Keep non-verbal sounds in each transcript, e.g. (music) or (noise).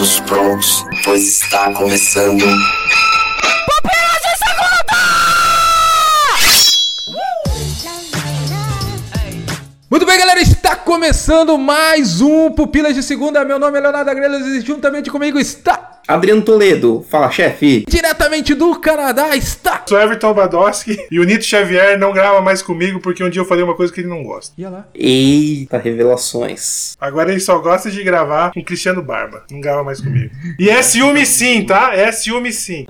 Todos prontos, pois está começando. Muito bem, galera, está começando mais um Pupilas de Segunda. Meu nome é Leonardo Agrelas e juntamente comigo está, Adriano Toledo, fala chefe. diretamente do Canadá, está... Sou Everton Badowski (laughs) e o Nito Xavier não grava mais comigo porque um dia eu falei uma coisa que ele não gosta. Ia lá. Eita, revelações. Agora ele só gosta de gravar com Cristiano Barba. Não grava mais comigo. E é ciúme sim, tá? É ciúme sim.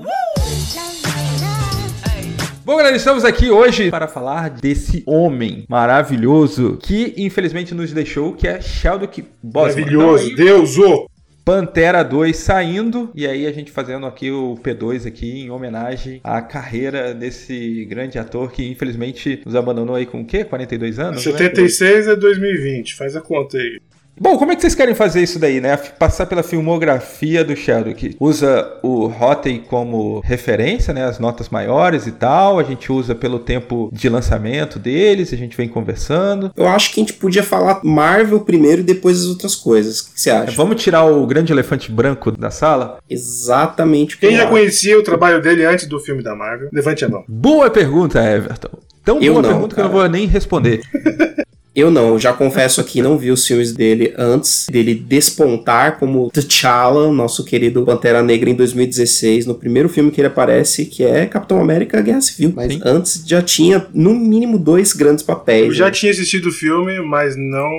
Bom, galera, estamos aqui hoje para falar desse homem maravilhoso que infelizmente nos deixou, que é Sheldon Boseman. Maravilhoso. Então, Deus, ô. Pantera 2 saindo e aí a gente fazendo aqui o P2 aqui em homenagem à carreira desse grande ator que infelizmente nos abandonou aí com o quê? 42 anos? né? 76 é 2020. Faz a conta aí. Bom, como é que vocês querem fazer isso daí, né? Passar pela filmografia do Sheldon, que usa o Rotten como referência, né? As notas maiores e tal. A gente usa pelo tempo de lançamento deles, a gente vem conversando. Eu acho que a gente podia falar Marvel primeiro e depois as outras coisas. O que você acha? Vamos tirar o grande elefante branco da sala? Exatamente Quem já conhecia o trabalho dele antes do filme da Marvel? Levante a mão. Boa pergunta, Everton. Tão Eu boa não, pergunta que eu não cara. vou nem responder. (laughs) Eu não, eu já confesso aqui, não vi os filmes dele antes dele despontar como T'Challa, nosso querido Pantera Negra em 2016, no primeiro filme que ele aparece, que é Capitão América Guerra Civil. Mas Sim. antes já tinha, no mínimo, dois grandes papéis. Eu já né? tinha assistido o filme, mas não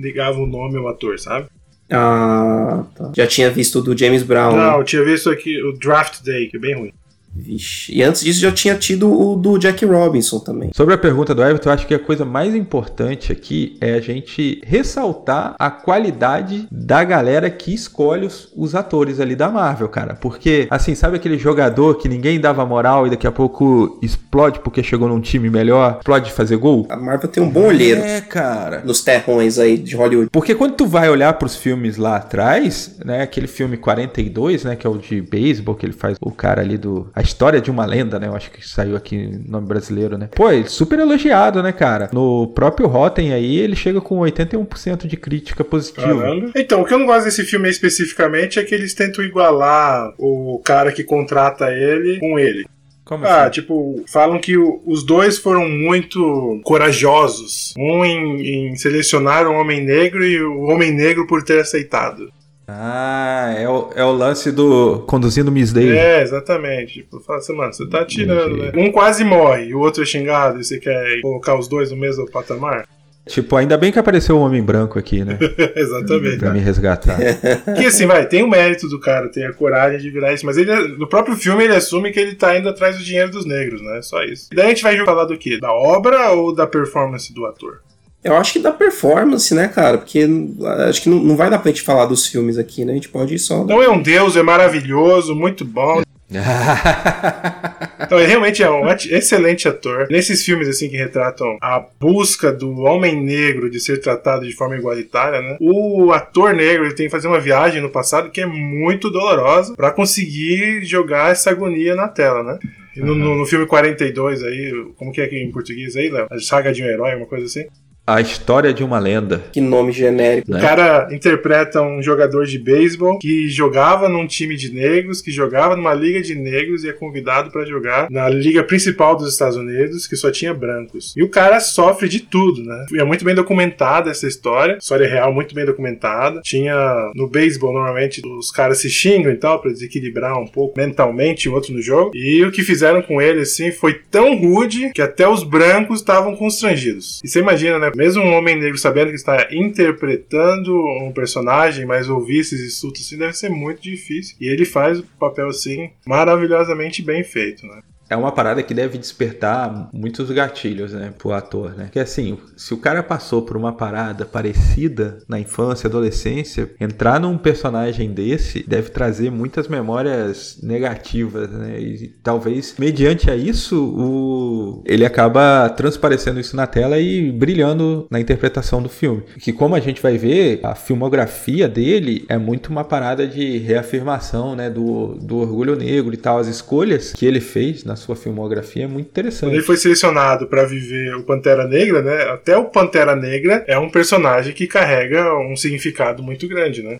ligava o nome ao ator, sabe? Ah, tá. Já tinha visto o do James Brown. né? Não, eu tinha visto aqui o Draft Day, que é bem ruim. Vixe. E antes disso já tinha tido o do Jack Robinson também. Sobre a pergunta do Everton, eu acho que a coisa mais importante aqui é a gente ressaltar a qualidade da galera que escolhe os, os atores ali da Marvel, cara. Porque, assim, sabe aquele jogador que ninguém dava moral e daqui a pouco explode porque chegou num time melhor, explode de fazer gol? A Marvel tem um bom olheiro É, cara. nos terrões aí de Hollywood. Porque quando tu vai olhar pros filmes lá atrás, né, aquele filme 42, né, que é o de beisebol, que ele faz o cara ali do A História de uma Lenda, né, eu acho que saiu aqui nome brasileiro, né. Pô, ele super elogiado, né, cara. No próprio Rotten aí, ele chega com 81% de crítica positiva. Caramba. Então, o que eu não gosto desse filme aí especificamente é que eles tentam igualar o cara que contrata ele com ele. Como Ah, assim? tipo, falam que o- os dois foram muito corajosos. Um em, em selecionar o homem negro e o homem negro por ter aceitado. Ah, é o, é o lance do conduzindo Miss Day. É, exatamente. Tipo, fala assim, mano, você tá tirando, né? Um quase morre o outro é xingado e você quer colocar os dois no mesmo patamar? Tipo, ainda bem que apareceu o Homem Branco aqui, né, (laughs) Exatamente. pra me resgatar. (laughs) Que assim, vai, tem o mérito do cara, tem a coragem de virar isso, mas ele, no próprio filme ele assume que ele tá indo atrás do dinheiro dos negros, né? Só isso. E daí a gente vai falar do quê? Da obra ou da performance do ator? Eu acho que da performance, né, cara? Porque ah, acho que não, não vai dar pra gente falar dos filmes aqui, né? A gente pode ir só. Então é um deus, é maravilhoso, muito bom. (laughs) Então, ele realmente é um excelente ator. Nesses filmes, assim, que retratam a busca do homem negro de ser tratado de forma igualitária, né? O ator negro, ele tem que fazer uma viagem no passado que é muito dolorosa pra conseguir jogar essa agonia na tela, né? E no, no- no filme 42 aí, como que é aqui em português aí, Léo? A saga de um herói, uma coisa assim. A História de uma Lenda. Que nome genérico. Né? O cara interpreta um jogador de beisebol que jogava num time de negros, que jogava numa liga de negros e é convidado pra jogar na liga principal dos Estados Unidos, que só tinha brancos. E o cara sofre de tudo, né? E é muito bem documentada essa história, história real muito bem documentada. Tinha no beisebol normalmente os caras se xingam e tal pra desequilibrar um pouco mentalmente o outro no jogo. E o que fizeram com ele assim foi tão rude que até os brancos estavam constrangidos. E você imagina, né? Mesmo um homem negro sabendo que está interpretando um personagem, mas ouvir esses insultos assim deve ser muito difícil. E ele faz o papel assim maravilhosamente bem feito, né? É uma parada que deve despertar muitos gatilhos, né, pro ator, né? Que assim, se o cara passou por uma parada parecida na infância, adolescência, entrar num personagem desse deve trazer muitas memórias negativas, né? E talvez mediante a isso, o ele acaba transparecendo isso na tela e brilhando na interpretação do filme. Que como a gente vai ver, a filmografia dele é muito uma parada de reafirmação, né, do, do orgulho negro e tal, as escolhas que ele fez na sua filmografia é muito Quando ele interessante. foi selecionado pra viver o Pantera Negra, né? Até o Pantera Negra é um personagem que carrega um significado muito grande, né?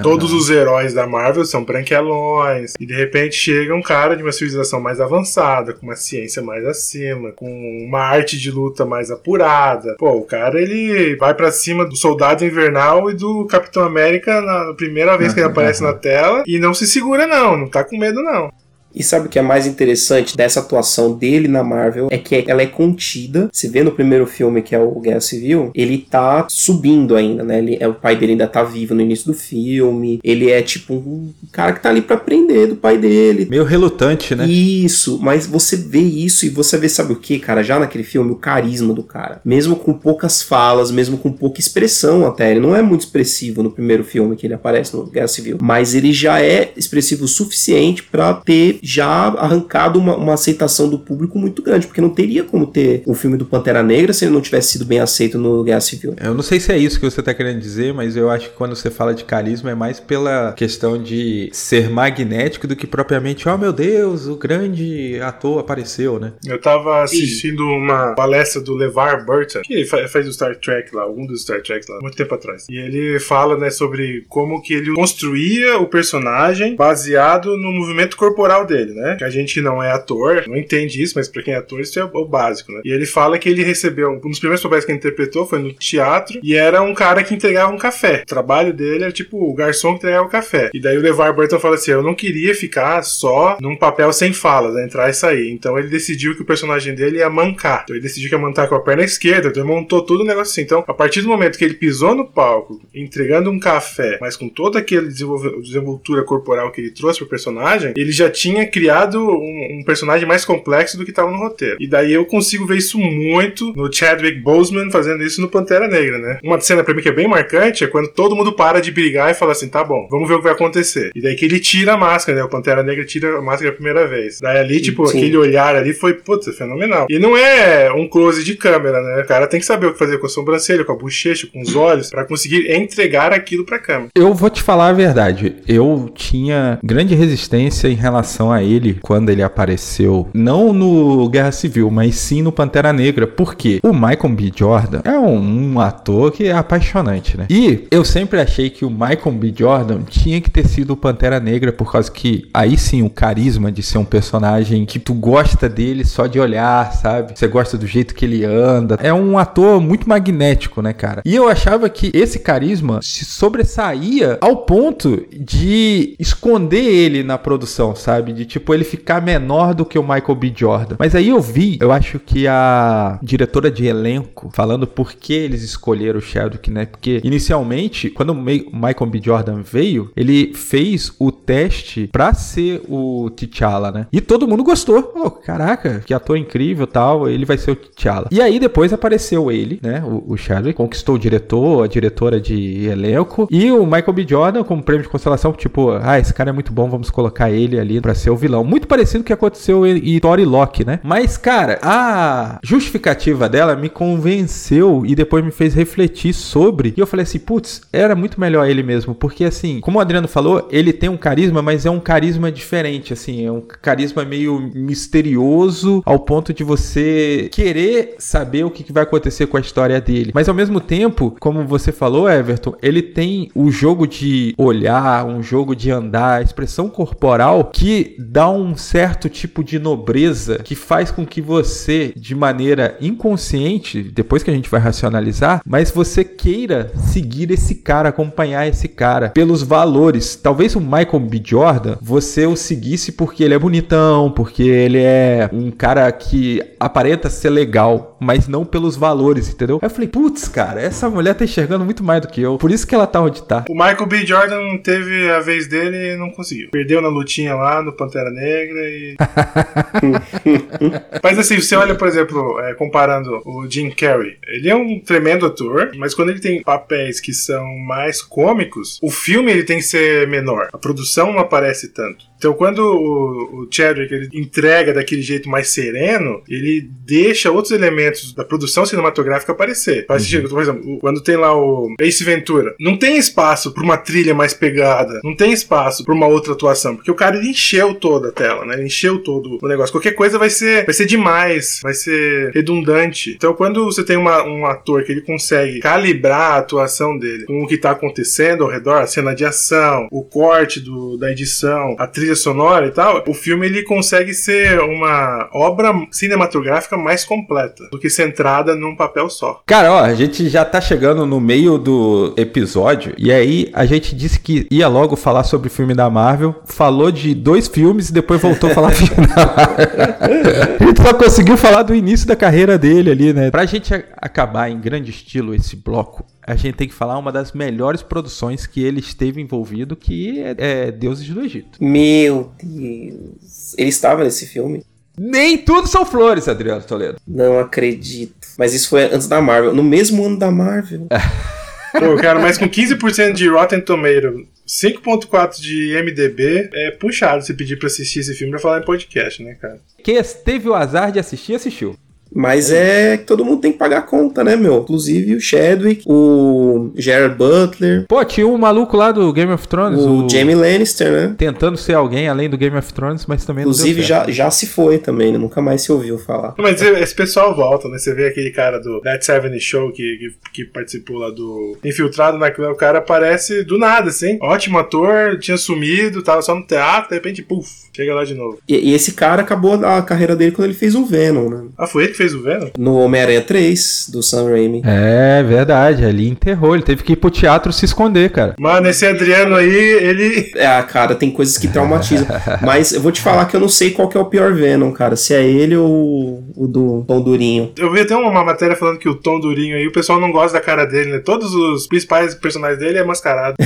Todos os heróis da Marvel são branquelões. E de repente chega um cara de uma civilização mais avançada, com uma ciência mais acima, com uma arte de luta mais apurada. Pô, o cara ele vai para cima do Soldado Invernal e do Capitão América na primeira vez que ele aparece na tela e não se segura não, não tá com medo não. E sabe o que é mais interessante dessa atuação dele na Marvel? É que ela é contida. Você vê no primeiro filme, que é o Guerra Civil, ele tá subindo ainda, né? Ele, é, o pai dele ainda tá vivo no início do filme. Ele é tipo um cara que tá ali para aprender do pai dele. Meio relutante, né? Isso, mas você vê isso e você vê, sabe o que, cara? Já naquele filme, o carisma do cara. Mesmo com poucas falas, mesmo com pouca expressão até. Ele não é muito expressivo no primeiro filme que ele aparece no Guerra Civil. Mas ele já é expressivo o suficiente para ter já arrancado uma, uma, aceitação do público muito grande, porque não teria como ter o filme do Pantera Negra se ele não tivesse sido bem aceito no Guerra Civil. Eu não sei se é isso que você está querendo dizer, mas eu acho que quando você fala de carisma é mais pela questão de ser magnético do que propriamente, oh meu Deus, o grande ator apareceu, né? Eu tava assistindo uma palestra do LeVar Burton, que faz o Star Trek lá, algum dos Star Trek lá, muito tempo atrás. E ele fala, né, sobre como que ele construía o personagem baseado no movimento corporal dele dele, né? Que a gente não é ator, não entende isso, mas pra quem é ator isso é o básico, né? E ele fala que ele recebeu, um dos primeiros papéis que ele interpretou foi no teatro, e era um cara que entregava um café. O trabalho dele era tipo o garçom que entregava o café. E daí o LeVar Burton fala assim, eu não queria ficar só num papel sem falas, né? entrar e sair. Então ele decidiu que o personagem dele ia mancar. Então ele decidiu que ia mancar com a perna esquerda, então ele montou todo o negócio assim. Então, a partir do momento que ele pisou no palco, entregando um café, mas com toda aquela desenvoltura corporal que ele trouxe pro personagem, ele já tinha criado um, um, personagem mais complexo do que estava no roteiro. E daí eu consigo ver isso muito no Chadwick Boseman fazendo isso no Pantera Negra, né? Uma cena pra mim que é bem marcante é quando todo mundo para de brigar e fala assim, tá bom, vamos ver o que vai acontecer. E daí que ele tira a máscara, né? O Pantera Negra tira a máscara a primeira vez. Daí ali, tipo, Sim. aquele olhar ali foi, puta, fenomenal. E não é um close de câmera, né? O cara tem que saber o que fazer com a sobrancelha, com a bochecha, com os olhos, para conseguir entregar aquilo pra câmera. Eu vou te falar a verdade. Eu tinha grande resistência em relação a ele quando ele apareceu, não no Guerra Civil, mas sim no Pantera Negra. porque O Michael B. Jordan é um, um ator que é apaixonante, né? E eu sempre achei que o Michael B. Jordan tinha que ter sido o Pantera Negra, por causa que aí sim o carisma de ser um personagem que tu gosta dele só de olhar, sabe? Você gosta do jeito que ele anda. É um ator muito magnético, né, cara? E eu achava que esse carisma se sobressaía ao ponto de esconder ele na produção, sabe? De tipo, ele ficar menor do que o Michael B. Jordan. Mas aí eu vi, eu acho que a diretora de elenco falando por que eles escolheram o Chadwick, né? Porque inicialmente, quando o Michael B. Jordan veio, ele fez o teste pra ser o T'Challa, né? E todo mundo gostou. Oh, caraca, que ator incrível tal, ele vai ser o T'Challa. E aí depois apareceu ele, né? O, o Chadwick, conquistou o diretor, a diretora de elenco, e o Michael B. Jordan como prêmio de constelação, tipo, ah, esse cara é muito bom, vamos colocar ele ali pra ser o vilão. Muito parecido com o que aconteceu em Thor e Loki, né? Mas, cara, a justificativa dela me convenceu e depois me fez refletir sobre. E eu falei assim, putz, era muito melhor ele mesmo. Porque, assim, como o Adriano falou, ele tem um carisma, mas é um carisma diferente, assim. É um carisma meio misterioso ao ponto de você querer saber o que vai acontecer com a história dele. Mas, ao mesmo tempo, como você falou, Everton, ele tem o jogo de olhar, um jogo de andar, expressão corporal que dá um certo tipo de nobreza que faz com que você, de maneira inconsciente, depois que a gente vai racionalizar, mas você queira seguir esse cara, acompanhar esse cara pelos valores. Talvez o Michael B. Jordan você o seguisse porque ele é bonitão, porque ele é um cara que aparenta ser legal, mas não pelos valores, entendeu? Aí eu falei, putz, cara, essa mulher tá enxergando muito mais do que eu. Por isso que ela tá onde tá. O Michael B. Jordan teve a vez dele e não conseguiu. Perdeu na lutinha lá no Pantera Negra e. (laughs) mas assim, você olha, por exemplo, é, comparando o Jim Carrey, ele é um tremendo ator, mas quando ele tem papéis que são mais cômicos, o filme ele tem que ser menor. A produção não aparece tanto. Então, quando o, o Chadwick ele entrega daquele jeito mais sereno, ele deixa outros elementos da produção cinematográfica aparecer. Sentido. Por exemplo, quando tem lá o Ace Ventura, não tem espaço para uma trilha mais pegada, não tem espaço para uma outra atuação, porque o cara ele encheu toda a tela, né? Ele encheu todo o negócio. Qualquer coisa vai ser, vai ser demais, vai ser redundante. Então, quando você tem uma, um ator que ele consegue calibrar a atuação dele com o que tá acontecendo ao redor, a cena de ação, o corte do, da edição, a trilha sonora e tal, o filme ele consegue ser uma obra cinematográfica mais completa do que centrada num papel só. Cara, ó, a gente já tá chegando no meio do episódio e aí a gente disse que ia logo falar sobre o filme da Marvel, falou de dois filmes e depois voltou a falar filme da Marvel. (laughs) a gente só conseguiu falar do início da carreira dele ali, né? Pra gente acabar em grande estilo esse bloco, a gente tem que falar uma das melhores produções que ele esteve envolvido, que é, é Deuses do Egito. Meu Deus. Ele estava nesse filme? Nem tudo são flores, Adriano Toledo. Não acredito. Mas isso foi antes da Marvel. No mesmo ano da Marvel. (laughs) Pô, cara, mas com 15% de Rotten Tomato, 5.4 de MDB, é puxado se pedir pra assistir esse filme pra falar em podcast, né, cara? Quem teve o azar de assistir, assistiu. Mas é que todo mundo tem que pagar a conta, né, meu? Inclusive o Chadwick, o Gerard Butler. Pô, tinha um maluco lá do Game of Thrones. O, o... Jamie Lannister, né? Tentando ser alguém além do Game of Thrones, mas também Inclusive, não já, já se foi também, né? Nunca mais se ouviu falar. Mas esse pessoal volta, né? Você vê aquele cara do That 70 Show que, que, que, participou lá do Infiltrado naquilo, o cara aparece do nada, assim. Ótimo ator, tinha sumido, tava só no teatro, de repente, puf, chega lá de novo. E, e esse cara acabou a carreira dele quando ele fez o Venom, né? Ah, foi ele que fez o Venom? No Homem-Aranha 3, do Sam Raimi. É, verdade. Ali enterrou. Ele teve que ir pro teatro se esconder, cara. Mano, esse Adriano aí, ele. É, cara, tem coisas que traumatizam. (laughs) Mas eu vou te falar que eu não sei qual que é o pior Venom, cara. Se é ele ou o do Tom Durinho. Eu vi até uma matéria falando que o Tom Durinho aí, o pessoal não gosta da cara dele, né? Todos os principais personagens dele é mascarado.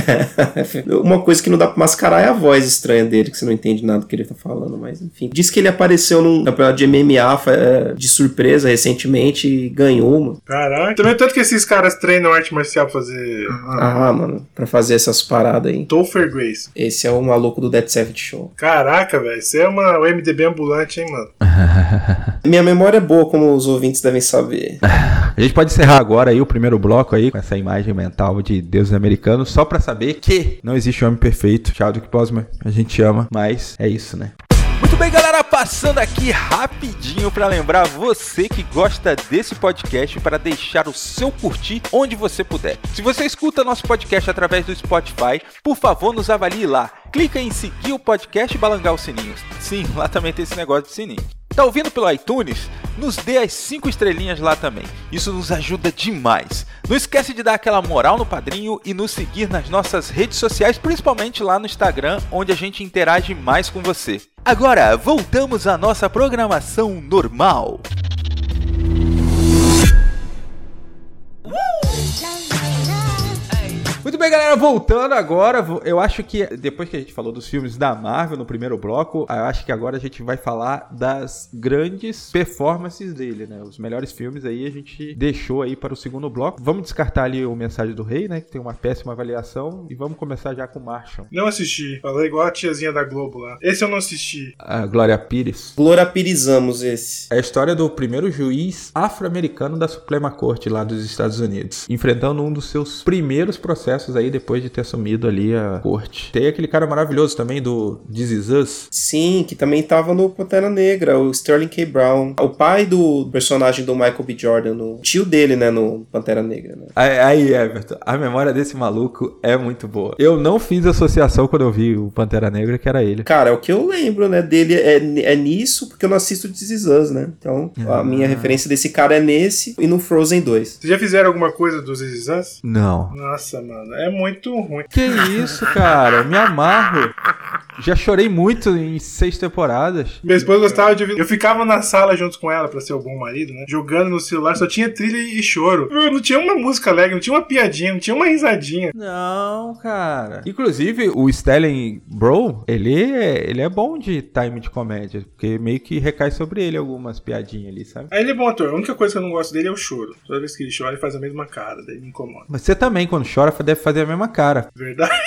(laughs) uma coisa que não dá pra mascarar é a voz estranha dele, que você não entende nada do que ele tá falando, mas enfim. Diz que ele apareceu num campeonato de MMA é, de surpresa recentemente e ganhou, mano. Caraca. Também tanto que esses caras treinam arte marcial pra fazer. Ah, mano, pra fazer essas paradas aí. Topher Grace. Esse é o maluco do Dead Seventh Show. Caraca, velho. Você é uma MDB ambulante, hein, mano? (laughs) Minha memória é boa, como os ouvintes devem saber. A gente pode encerrar agora aí o primeiro bloco aí, com essa imagem mental de deuses americanos, só para saber que não existe homem perfeito. Chadwick Boseman, a gente ama, mas é isso, né? Muito bem, galera, passando aqui rapidinho para lembrar você que gosta desse podcast para deixar o seu curtir onde você puder. Se você escuta nosso podcast através do Spotify, por favor, nos avalie lá. Clica em seguir o podcast e balangar o sininho. Sim, lá também tem esse negócio de sininho. Tá ouvindo pelo iTunes? Nos dê as 5 estrelinhas lá também. Isso nos ajuda demais. Não esquece de dar aquela moral no padrinho e nos seguir nas nossas redes sociais, principalmente lá no Instagram, onde a gente interage mais com você. Agora, voltamos à nossa programação normal. Muito bem, galera, voltando agora, eu acho que depois que a gente falou dos filmes da Marvel no primeiro bloco, eu acho que agora a gente vai falar das grandes performances dele, né? Os melhores filmes aí a gente deixou aí para o segundo bloco. Vamos descartar ali o Mensagem do Rei, né? Que tem uma péssima avaliação. E vamos começar já com Marshall. Não assisti. Falei igual a tiazinha da Globo lá. Esse eu não assisti. A Glória Pires. Glória Pirizamos esse. É a história do primeiro juiz afro-americano da Suprema Corte lá dos Estados Unidos. Enfrentando um dos seus primeiros processos aí depois de ter assumido ali a corte. Tem aquele cara maravilhoso também do This Is Us. Sim, que também tava no Pantera Negra, o Sterling K. Brown. O pai do personagem do Michael B. Jordan, o tio dele, né, no Pantera Negra, né? Aí, Everton, a memória desse maluco é muito boa. Eu não fiz associação quando eu vi o Pantera Negra que era ele. Cara, é o que eu lembro, né, dele é, é nisso, porque eu não assisto This Is Us, né? Então, ah. a minha referência desse cara é nesse e no Frozen 2. Vocês já fizeram alguma coisa dos This Is Us? Não. Nossa, mano é muito ruim. Que isso, cara? Me amarro. Já chorei muito em seis temporadas. Minha esposa gostava de Eu ficava na sala junto com ela, pra ser o bom marido, né? Jogando no celular, só tinha trilha e choro. Não tinha uma música alegre, não tinha uma piadinha, não tinha uma risadinha. Não, cara. Inclusive, o Stellan Bro, ele é, ele é bom de time de comédia, porque meio que recai sobre ele algumas piadinhas ali, sabe? Aí ele é bom ator. A única coisa que eu não gosto dele é o choro. Toda vez que ele chora, ele faz a mesma cara, daí me incomoda. Mas você também, quando chora, deve fazer a mesma cara. Verdade. (laughs)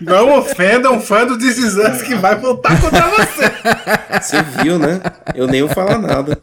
Não ofenda um fã do This Is Us que vai voltar contra você. Você viu, né? Eu nem vou falar nada.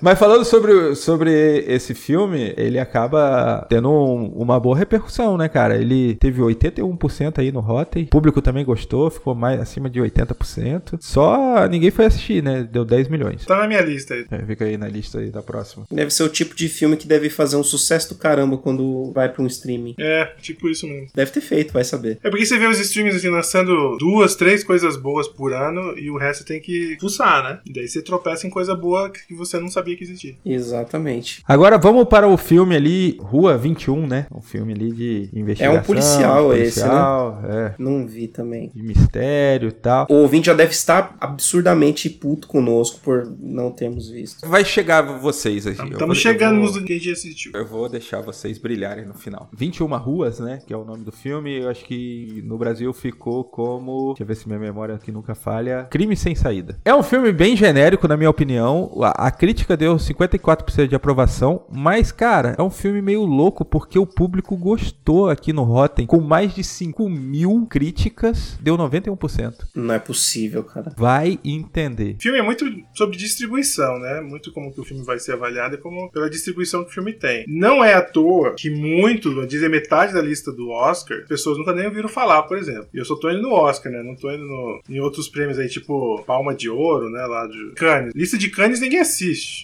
Mas falando sobre, sobre esse filme, ele acaba tendo um- uma boa repercussão, né, cara? Ele teve 81% aí no Rotten. O público também gostou, ficou mais acima de 80%. Só ninguém foi assistir, né? Deu 10 milhões. Tá na minha lista aí. É, fica aí na lista aí da próxima. Deve ser o tipo de filme que deve fazer um sucesso do caramba quando vai pra um streaming. É, tipo isso mesmo. Deve ter feito, vai saber. É porque você vê os streams assim, lançando duas, três coisas boas por ano e o resto tem que pulsar, né? E daí você tropeça em coisa boa que você não sabia que existia. Exatamente. Agora vamos para o filme ali, Rua 21, né? Um filme ali de investigação. É um policial esse, né? policial, É, Não vi também. de mistério e tal. O ouvinte já deve estar absurdamente puto conosco por não termos visto. Vai chegar vocês aí. Eu Estamos chegando nos que a gente assistiu. Eu vou deixar vocês brilharem no final. 21 Ruas, né? Que é o nome do filme. Eu acho que no Brasil ficou como. Deixa eu ver se minha memória aqui nunca falha. Crime Sem Saída. É um filme bem genérico, na minha opinião. A, a crítica deu 54% de aprovação. Mas, cara, é um filme meio louco porque o público gostou aqui no Rotten. Com mais de 5 mil críticas, deu 91%. Não é possível, cara. Vai entender. O filme é muito sobre distribuição, né? Muito como que o filme vai ser avaliado e como pela distribuição que o filme tem. Não é à toa que muito, dizer metade da lista do Oscar, as pessoas nunca nem ouviram falar, por exemplo. E eu só tô indo no Oscar, né? Não tô indo no- em outros prêmios aí, tipo Palma de Ouro, né? Lá de Cannes. Lista de Cannes ninguém assiste.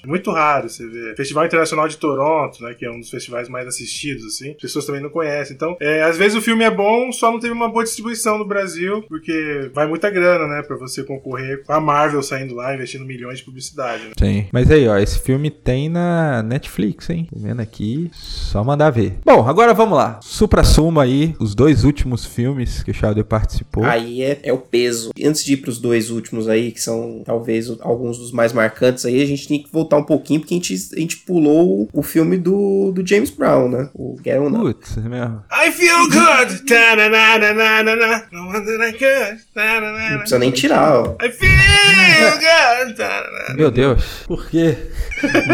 É muito raro você ver. Festival Internacional de Toronto, né? Que é um dos festivais mais assistidos, assim. As pessoas também não conhecem. Então, é, às vezes o filme é bom, só não teve uma boa distribuição no Brasil, porque vai muita grana, né? Pra você concorrer com a Marvel saindo lá, investindo milhões de publicidade, né? Tem. Mas aí, ó, esse filme tem na Netflix, hein? Tô vendo aqui, só mandar ver. Bom, agora vamos lá. Supra-suma aí, os dois últimos filmes que o Shadow participou. Aí é, é o peso. Antes de ir pros dois últimos aí, que são talvez alguns dos mais marcantes aí, a gente tem que voltar um pouquinho, porque a gente, a gente pulou o, filme do, do James Brown, né? O Get On Up. Putz, é mesmo. I feel good! Não precisa nem tirar, ó. I feel good! Meu Deus, por quê?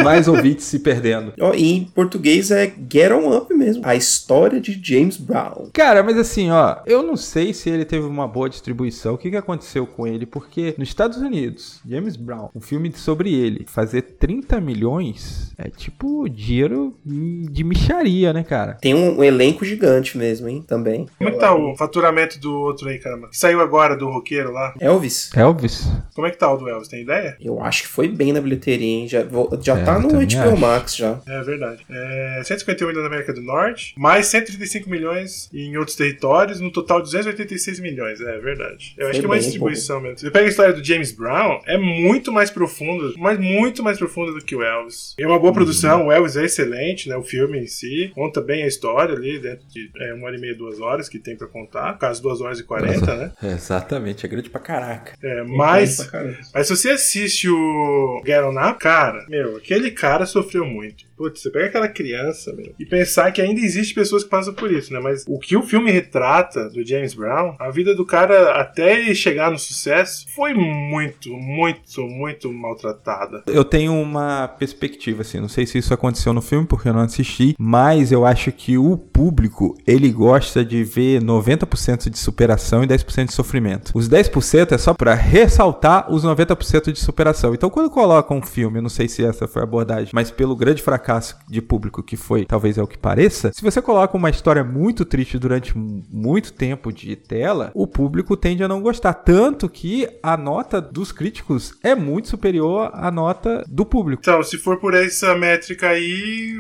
Mais ouvintes se perdendo. E em português é Get On Up mesmo. A história de James Brown. Cara, mas assim, ó, eu não sei se ele teve uma boa distribuição. O que, que aconteceu com ele? Porque nos Estados Unidos, James Brown, um filme sobre ele, fazer 30 milhões é tipo dinheiro de micharia, né, cara? Tem um, um elenco gigante mesmo, hein? Também. Como é que tá o faturamento do outro aí, caramba? Que saiu agora do roqueiro lá. Elvis. Elvis? Como é que tá o do Elvis? Tem ideia? Eu acho que foi bem na bilheteria, hein? Já, vo- já É, tá no HBO acho. Max já. É verdade. É 151 milhões na América do Norte, mais 135 milhões em outros territórios, no total 286 milhões. É verdade. Eu acho Foi que é uma distribuição mesmo. Você pega a história do James Brown, é muito mais profunda, mas muito mais profunda do que o Elvis. É uma boa produção, o Elvis é excelente, né? O filme em si conta bem a história ali, dentro de é, uma hora e meia, duas horas que tem pra contar. No caso, duas horas e quarenta, né? (laughs) Exatamente, é grande pra caraca. É, mas mas se você assiste o Get On Up, cara, meu, aquele cara sofreu muito. Putz, você pega aquela criança, meu, e pensar que ainda existe pessoas que passam por isso, né? Mas o que o filme retrata do James Brown, a vida do cara até ele chegar no sucesso, foi muito, muito, muito maltratada. Eu tenho uma perspectiva, assim, não sei se isso aconteceu no filme, porque eu não assisti, mas eu acho que o público, ele gosta de ver 90% de superação e 10% de sofrimento. Os 10% é só pra ressaltar os 90% de superação. Então, quando coloca um filme, não sei se essa foi a abordagem, mas pelo grande fracasso de público que foi, talvez é o que pareça, se você coloca uma história muito triste durante mu- muito tempo de tela, o público tende a não gostar. Tanto que a nota dos críticos é muito superior à nota do público. Então, se for por essa métrica aí,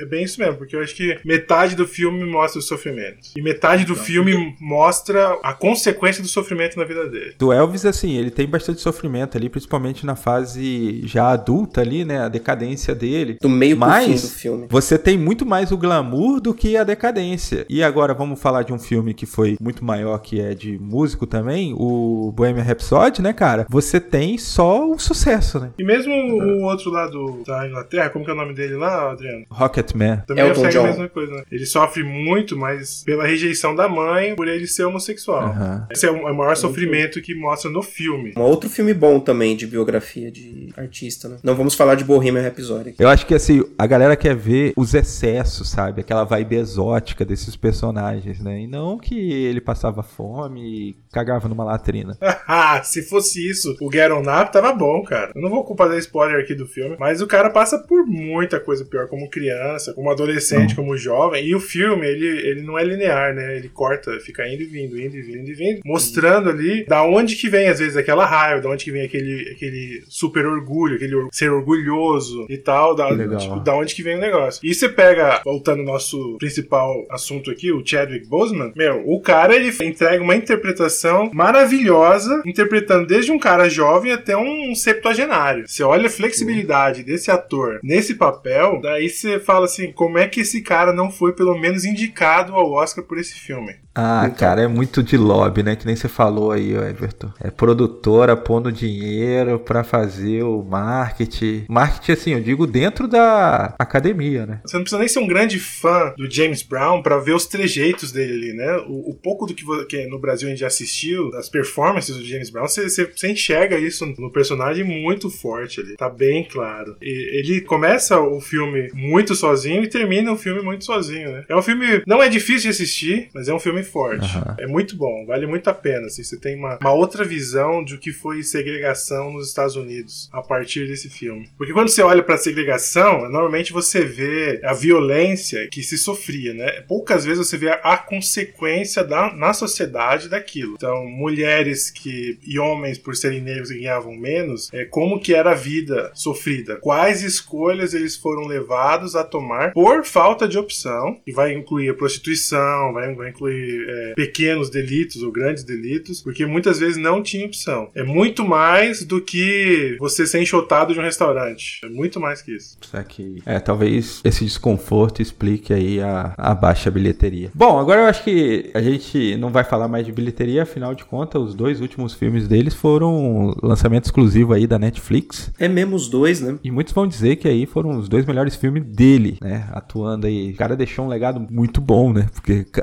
é bem isso mesmo, porque eu acho que metade do filme mostra o sofrimento. E metade do filme mostra a consequência do sofrimento na vida dele. Do Elvis, assim, ele tem bastante sofrimento ali, principalmente na fase já adulta ali, né? A decadência dele. Do meio Mas- fim do filme. Você tem muito mais o glamour do que a decadência. E agora vamos falar de um filme que foi muito maior, que é de músico também, o Bohemian Rhapsody, né, cara? Você tem só o sucesso, né? E mesmo o outro lá do, da Inglaterra, como que é o nome dele lá, Adriano? Rocketman. Também Elton segue John. a mesma coisa, né? Ele sofre muito, mas pela rejeição da mãe, por ele ser homossexual. Aham. Esse é o maior sofrimento que mostra no filme. Um outro filme bom também de biografia de artista, né? Não vamos falar de Bohemian Rhapsody. aqui. Eu acho que assim, a galera quer ver os excessos, sabe? Aquela vibe exótica desses personagens, né? E não que ele passava fome e cagava numa latrina. (laughs) Ah, se fosse isso, o Get On Up tava bom, cara. Eu não vou culpar da spoiler aqui do filme, mas o cara passa por muita coisa pior, como criança, como adolescente, como jovem. E o filme, ele, ele não é linear, né? Ele corta, fica indo e vindo, indo e vindo, indo e vindo, mostrando ali da onde que vem, às vezes, aquela raiva, da onde que vem aquele, aquele super orgulho, aquele or- ser orgulhoso e tal, da, Legal. tipo, da onde que vem o negócio. E você pega, voltando ao nosso principal assunto aqui, o Chadwick Boseman, meu, o cara, ele entrega uma interpretação maravilhosa, interpretando desde um cara jovem até um septuagenário. Você olha a flexibilidade desse ator nesse papel, daí você fala assim, como é que esse cara não foi pelo menos indicado ao Oscar por esse filme? Ah, Então. cara, é muito de lobby, né? Que nem você falou aí, Everton. É produtora pondo dinheiro pra fazer o marketing. Marketing, assim, eu digo dentro da academia, né? Você não precisa nem ser um grande fã do James Brown pra ver os trejeitos dele ali, né? O, o pouco do que, que no Brasil a gente já assistiu, das performances do James Brown, você, você- você enxerga isso no personagem muito forte ali. Tá bem claro. E ele começa o filme muito sozinho e termina o filme muito sozinho, né? É um filme. Não é difícil de assistir, mas é um filme forte. Aham. É muito bom, vale muito a pena. Assim, você tem uma, uma outra visão de o que foi segregação nos Estados Unidos a partir desse filme. Porque quando você olha pra segregação, normalmente você vê a violência que se sofria, né? Poucas vezes você vê a, a consequência da, na sociedade daquilo. Então, mulheres que e homens por serem negros ganhavam menos, é como que era a vida sofrida? Quais escolhas eles foram levados a tomar por falta de opção? E vai incluir a prostituição, vai, vai incluir é, pequenos delitos ou grandes delitos, porque muitas vezes não tinha opção. É muito mais do que você ser enxotado de um restaurante. É muito mais que isso. Isso aqui. É, talvez esse desconforto explique aí a, a baixa bilheteria. Bom, agora eu acho que a gente não vai falar mais de bilheteria, afinal de contas, os dois últimos filmes deles foram lançamento exclusivo aí da Netflix. É mesmo os dois, né? E muitos vão dizer que aí foram os dois melhores filmes dele, né? Atuando aí. O cara deixou um legado muito bom, né? Porque ca-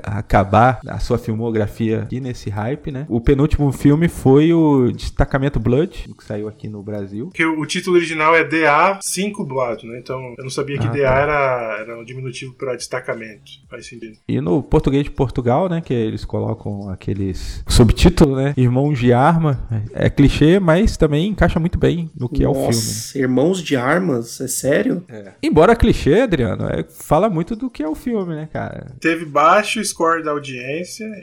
a sua filmografia aqui nesse hype, né? O penúltimo filme foi o Destacamento Blood, que saiu aqui no Brasil. Porque o, título original é DA5 Blood, né? Então eu não sabia que Ah, DA tá. era, era um diminutivo para destacamento. Faz sentido. E no português de Portugal, né? Que eles colocam aqueles subtítulo, né? Irmãos de arma. É clichê, mas também encaixa muito bem no que é o filme. Nossa, Irmãos de Armas? É sério? Embora clichê, Adriano, é- fala muito do que é o filme, né, cara? Teve baixo score da audiência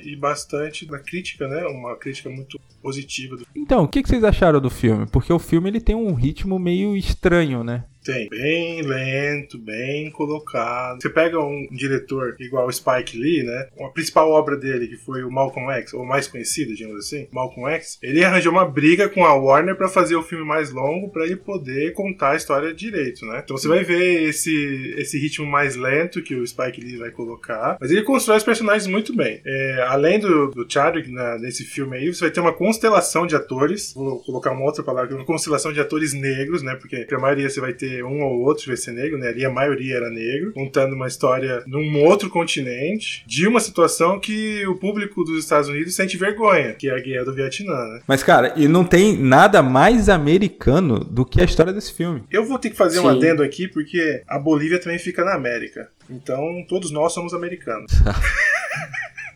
e bastante da crítica, né? Uma crítica muito positiva do Então, o que, que vocês acharam do filme? Porque o filme ele tem um ritmo meio estranho, né? Tem. Bem lento, bem colocado. Você pega um diretor igual o Spike Lee, né? A principal obra dele, que foi o Malcolm X, ou mais conhecido, digamos assim, Malcolm X, ele arranjou uma briga com a Warner pra fazer o filme mais longo pra ele poder contar a história direito, né? Então você vai ver esse, esse ritmo mais lento que o Spike Lee vai colocar, mas ele constrói os personagens muito bem. É, além do, do Chadwick na- nesse filme aí, você vai ter uma constelação de atores, vou colocar uma outra palavra, uma constelação de atores negros, né? Porque a maioria você vai ter um ou outro vai ser negro, né? Ali a maioria era negro, contando uma história num outro continente, de uma situação que o público dos Estados Unidos sente vergonha, que é a guerra do Vietnã, né? Mas, cara, e não tem nada mais americano do que a história desse filme. Eu vou ter que fazer um Sim. adendo aqui, porque a Bolívia também fica na América. Então, todos nós somos americanos. (laughs)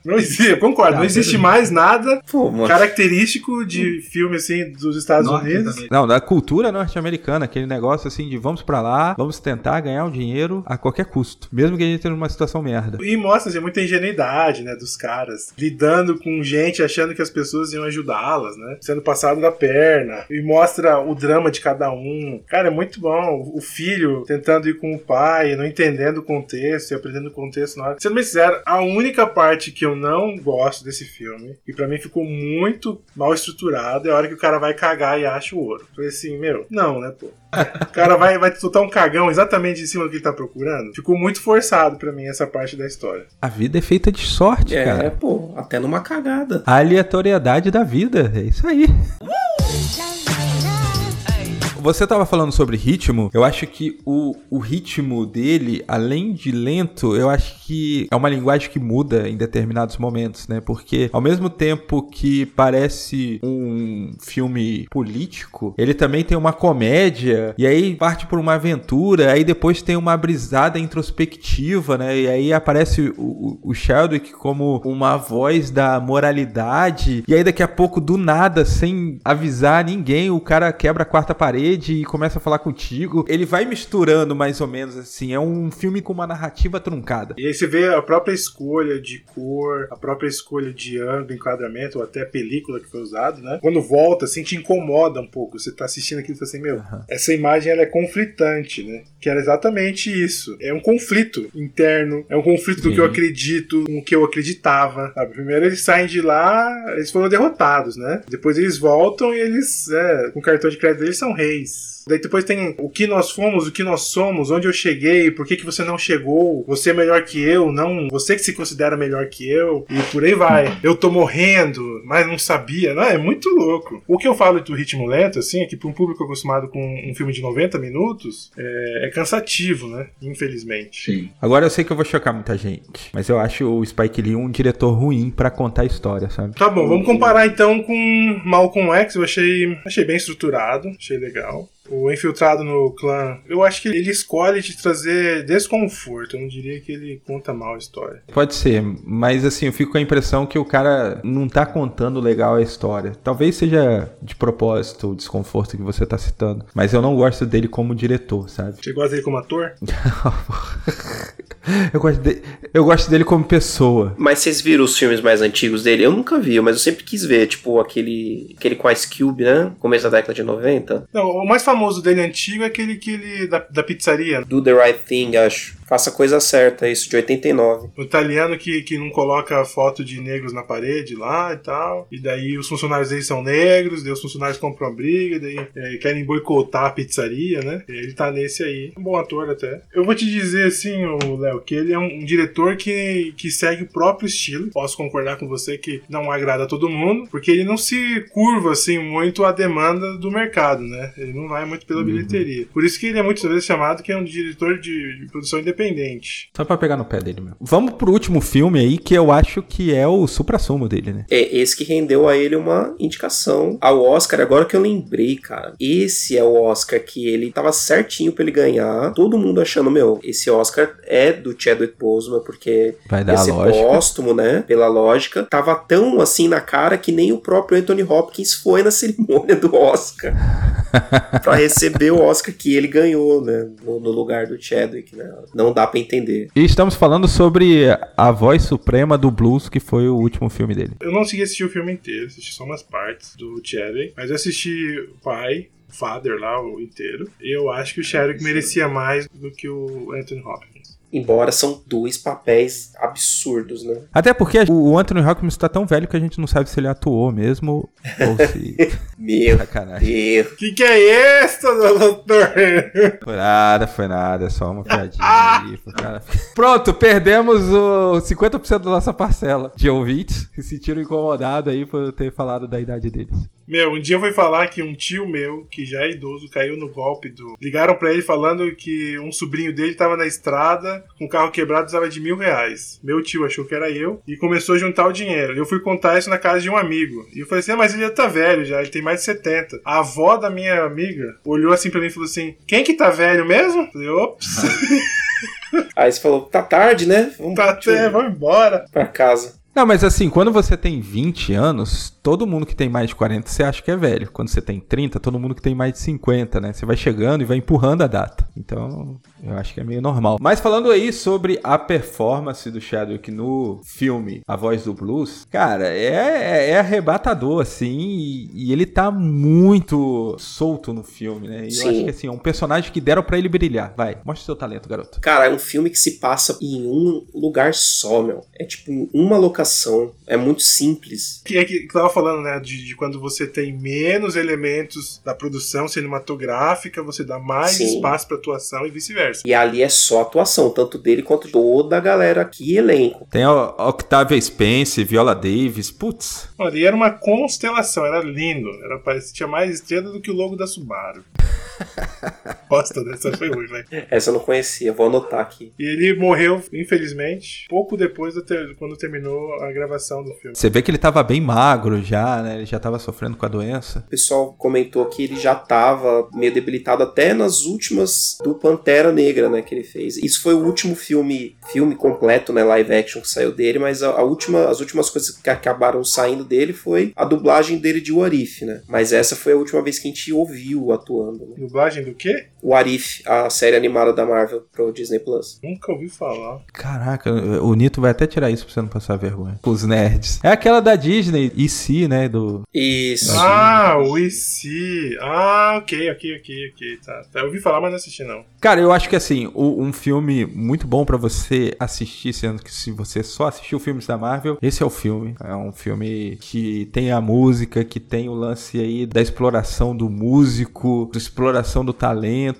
Não existe, eu concordo, não existe mais nada Pô, característico de filme assim dos Estados Unidos. Não, da cultura norte-americana, aquele negócio assim de vamos pra lá, vamos tentar ganhar o dinheiro a qualquer custo, mesmo que a gente esteja numa situação merda. E mostra assim, muita ingenuidade, né, dos caras, lidando com gente achando que as pessoas iam ajudá-las, né, sendo passado da perna. E mostra o drama de cada um. Cara, é muito bom. O filho tentando ir com o pai, não entendendo o contexto e aprendendo o contexto na hora. Sendo bem sincero, a única parte que eu não gosto desse filme, e pra mim ficou muito mal estruturado, é a hora que o cara vai cagar e acha o ouro. Falei assim, meu, não, né, pô. (laughs) O cara vai, vai soltar um cagão exatamente em cima do que ele tá procurando. Ficou muito forçado pra mim essa parte da história. A vida é feita de sorte, É, cara. pô, até numa cagada. A aleatoriedade da vida, é isso aí. Você tava falando sobre ritmo, eu acho que o, o ritmo dele, além de lento, eu acho que é uma linguagem que muda em determinados momentos, né? Porque ao mesmo tempo que parece um filme político, ele também tem uma comédia, e aí parte por uma aventura, aí depois tem uma brisada introspectiva, né? E aí aparece o, o como uma voz da moralidade, e aí daqui a pouco, do nada, sem avisar ninguém, o cara quebra a quarta parede e começa a falar contigo. Ele vai misturando mais ou menos assim. É um filme com uma narrativa truncada. E aí você vê a própria escolha de cor, a própria escolha de ângulo, enquadramento, ou até a película que foi usado, né? Quando volta, assim, te incomoda um pouco. Você tá assistindo aquilo e fala assim, meu, uhum. essa imagem ela é conflitante, né? Que era exatamente isso. É um conflito interno, é um conflito do que eu acredito, com o que eu acreditava. Sabe? Primeiro eles saem de lá, eles foram derrotados, né? Depois eles voltam e eles, é, com o cartão de crédito deles, são reis. Peace. Daí depois tem o que nós fomos, o que nós somos, onde eu cheguei, por que, que você não chegou, você é melhor que eu, não você que se considera melhor que eu, e por aí vai. Eu tô morrendo, mas não sabia. Não, é muito louco. O que eu falo do ritmo lento, assim, é que para um público acostumado com um filme de 90 minutos, é, é cansativo, né? Infelizmente. Sim. Agora eu sei que eu vou chocar muita gente, mas eu acho o Spike Lee um diretor ruim para contar a história, sabe? Tá bom, vamos comparar então com Malcolm X. Eu achei, achei bem estruturado, achei legal. O infiltrado no clã, eu acho que ele escolhe te trazer desconforto. Eu não diria que ele conta mal a história. Pode ser, mas assim, eu fico com a impressão que o cara não tá contando legal a história. Talvez seja de propósito o desconforto que você tá citando, mas eu não gosto dele como diretor, sabe? Você gosta dele como ator? (laughs) eu, gosto de... eu gosto dele como pessoa. Mas vocês viram os filmes mais antigos dele? Eu nunca vi, mas eu sempre quis ver, tipo aquele, aquele com Ice Cube, né? Começo da década de 90. Não, o mais famoso famoso dele antigo é aquele que ele da, da pizzaria. Do the right thing, acho. Faça a coisa certa, isso de 89. O italiano que, que não coloca foto de negros na parede lá e tal. E daí os funcionários dele são negros, daí os funcionários compram briga, daí é, querem boicotar a pizzaria, né? Ele tá nesse aí. Um bom ator até. Eu vou te dizer assim, Léo, que ele é um, um, diretor que, que segue o próprio estilo. Posso concordar com você que não agrada a todo mundo, porque ele não se curva assim muito à demanda do mercado, né? Ele não vai muito pela uhum. bilheteria. Por isso que ele é muitas vezes chamado que é um diretor de, de produção independente independente. Só pra pegar no pé dele mesmo. Vamos pro último filme aí, que eu acho que é o supra-sumo dele, né? É, esse que rendeu a ele uma indicação ao Oscar. Agora que eu lembrei, cara. Esse é o Oscar que ele tava certinho pra ele ganhar. Todo mundo achando, meu, esse Oscar é do Chadwick Boseman, porque Vai dar esse póstumo, né? Pela lógica. Tava tão assim na cara que nem o próprio Anthony Hopkins foi na (laughs) cerimônia do Oscar. pra receber o Oscar que ele ganhou, né? No, no lugar do Chadwick, né? Não não dá para entender. E estamos falando sobre a voz suprema do blues, que foi o último filme dele. Eu não consegui assistir o filme inteiro, assisti só umas partes do Chadwick, mas eu assisti o pai, Father lá, o inteiro. E eu acho que o Chadwick merecia mais do que o Anthony Hopkins. Embora são dois papéis absurdos, né? Até porque o Anthony Hopkins tá tão velho que a gente não sabe se ele atuou mesmo ou (laughs) se. Meu Sacanagem. O que, que é isso, doutor? Foi nada, foi nada, é só uma piadinha. Pronto, perdemos o 50% da nossa parcela de ouvintes que se sentiram incomodados aí por ter falado da idade deles. Meu, um dia eu fui falar que um tio meu, que já é idoso, caiu no golpe do. Ligaram para ele falando que um sobrinho dele tava na estrada com o carro quebrado usava de mil reais. Meu tio achou que era eu e começou a juntar o dinheiro. Eu fui contar isso na casa de um amigo. E eu falei assim: ah, mas ele já tá velho já, ele tem mais de 70. A avó da minha amiga olhou assim pra mim e falou assim: quem que tá velho mesmo? Eu falei: ops. (laughs) Aí você falou: tá tarde, né? (laughs) Vamos, tá até, vamos embora. Pra casa. Não, mas assim, quando você tem 20 anos, todo mundo que tem mais de 40 você acha que é velho. Quando você tem 30, todo mundo que tem mais de 50, né? Você vai chegando e vai empurrando a data. Então, eu acho que é meio normal. Mas falando aí sobre a performance do Chadwick no filme A Voz do Blues, cara, é, é arrebatador, assim, e, e ele tá muito solto no filme, né? E eu acho que assim, é um personagem que deram para ele brilhar. Vai, mostra seu talento, garoto. Cara, é um filme que se passa em um lugar só, meu. É tipo uma locação. É muito simples. Que é que tava falando, né? De, de quando você tem menos elementos da produção cinematográfica, você dá mais Sim. espaço pra atuação e vice-versa. E ali é só atuação, tanto dele quanto toda a galera aqui, elenco. Tem a Octavia Spence, Viola Davis, putz. Olha, e era uma constelação, era lindo. Era, parecia, tinha mais estrela do que o logo da Subaru. (laughs) Bosta dessa foi ruim, velho. Essa eu não conhecia, vou anotar aqui. E ele morreu, infelizmente, pouco depois do ter- quando terminou a gravação do filme. Você vê que ele tava bem magro já, né? Ele já tava sofrendo com a doença. O pessoal comentou que ele já tava meio debilitado até nas últimas do Pantera Negra, né, que ele fez. Isso foi o último filme, filme completo, né, live action que saiu dele, mas a, a última, as últimas coisas que acabaram saindo dele foi a dublagem dele de Warif, né? Mas essa foi a última vez que a gente ouviu atuando, né? Dublagem do quê? Warif, a série animada da Marvel pro Disney Plus. Nunca ouvi falar. Caraca, o Nito vai até tirar isso pra você não passar vergonha. Os nerds. É aquela da Disney, e se, né? Do. Isso. Ah, o IC. Ah, ok, ok, ok, ok. Tá. tá. Eu ouvi falar, mas não assisti não. Cara, eu acho que assim, o- um filme muito bom pra você assistir, sendo que se você só assistiu filmes da Marvel, esse é o filme. É um filme que tem a música, que tem o lance aí da exploração do músico, da exploração do talento,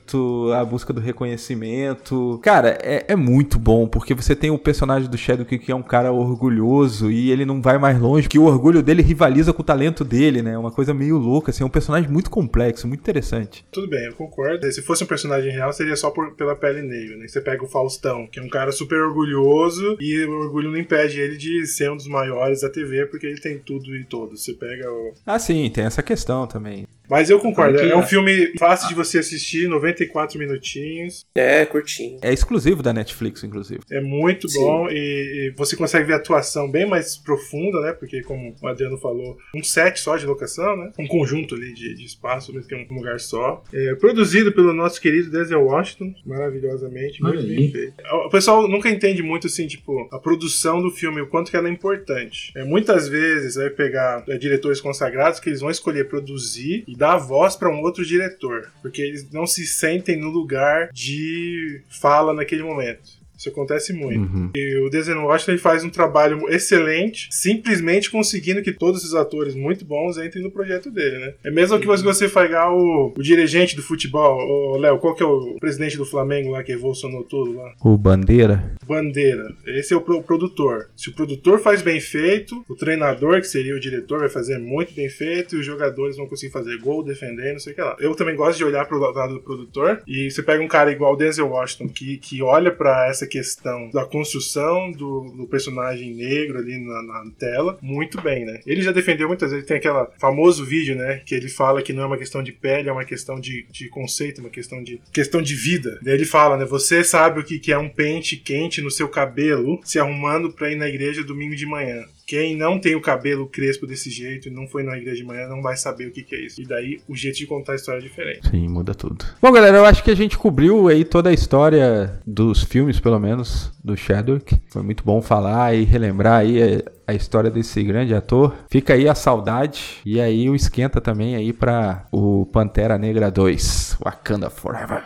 a busca do reconhecimento. Cara, é, é muito bom, porque você tem o personagem do Chadwick que é um cara orgulhoso e ele não vai mais longe, que o orgulho dele rivaliza com o talento dele, né? Uma coisa meio louca, assim, é um personagem muito complexo, muito interessante. Tudo bem, eu concordo. Se fosse um personagem real, seria só por- pela pele negra, né? Você pega o Faustão, que é um cara super orgulhoso, e o orgulho não impede ele de ser um dos maiores da TV, porque ele tem tudo e todos. Você pega o. Ah, sim, tem essa questão também. Mas eu concordo, é um filme fácil de você assistir, 94 minutinhos. É, curtinho. É exclusivo da Netflix, inclusive. É muito Sim. bom e, e você consegue ver a atuação bem mais profunda, né? Porque, como o Adriano falou, um set só de locação, né? Um conjunto ali de, de espaço, mas tem um lugar só. É, produzido pelo nosso querido Denzel Washington, maravilhosamente, muito bem feito. O pessoal nunca entende muito, assim, tipo, a produção do filme, o quanto que ela é importante. É, muitas vezes vai pegar é, diretores consagrados que eles vão escolher produzir dar voz para um outro diretor, porque eles não se sentem no lugar de fala naquele momento. Isso acontece muito. Uhum. E o Denzel Washington ele faz um trabalho excelente, simplesmente conseguindo que todos os atores muito bons entrem no projeto dele, né? É mesmo que você- você pegar o, o dirigente do futebol, o Léo, qual que é o presidente do Flamengo lá que revolucionou tudo lá? O Bandeira. Bandeira. Esse é o pro- produtor. Se o produtor faz bem feito, o treinador, que seria o diretor, vai fazer muito bem feito e os jogadores vão conseguir fazer gol, defender, não sei o que lá. Eu também gosto de olhar pro lado do produtor e você pega um cara igual o Denzel Washington que, que olha pra essa questão da construção do, do personagem negro ali na, na tela muito bem, né? Ele já defendeu muitas vezes, tem aquele famoso vídeo, né? Que ele fala que não é uma questão de pele, é uma questão de, de conceito, uma questão de questão de vida. Daí ele fala, né? Você sabe o que, que é um pente quente no seu cabelo se arrumando pra ir na igreja domingo de manhã. Quem não tem o cabelo crespo desse jeito e não foi na igreja de manhã não vai saber o que, que é isso. E daí o jeito de contar a história é diferente. Sim, muda tudo. Bom, galera, eu acho que a gente cobriu aí toda a história dos filmes, pelo menos, do Chadwick. Foi muito bom falar e relembrar aí a, história desse grande ator. Fica aí a saudade e aí o esquenta também aí para o Pantera Negra 2, Wakanda Forever.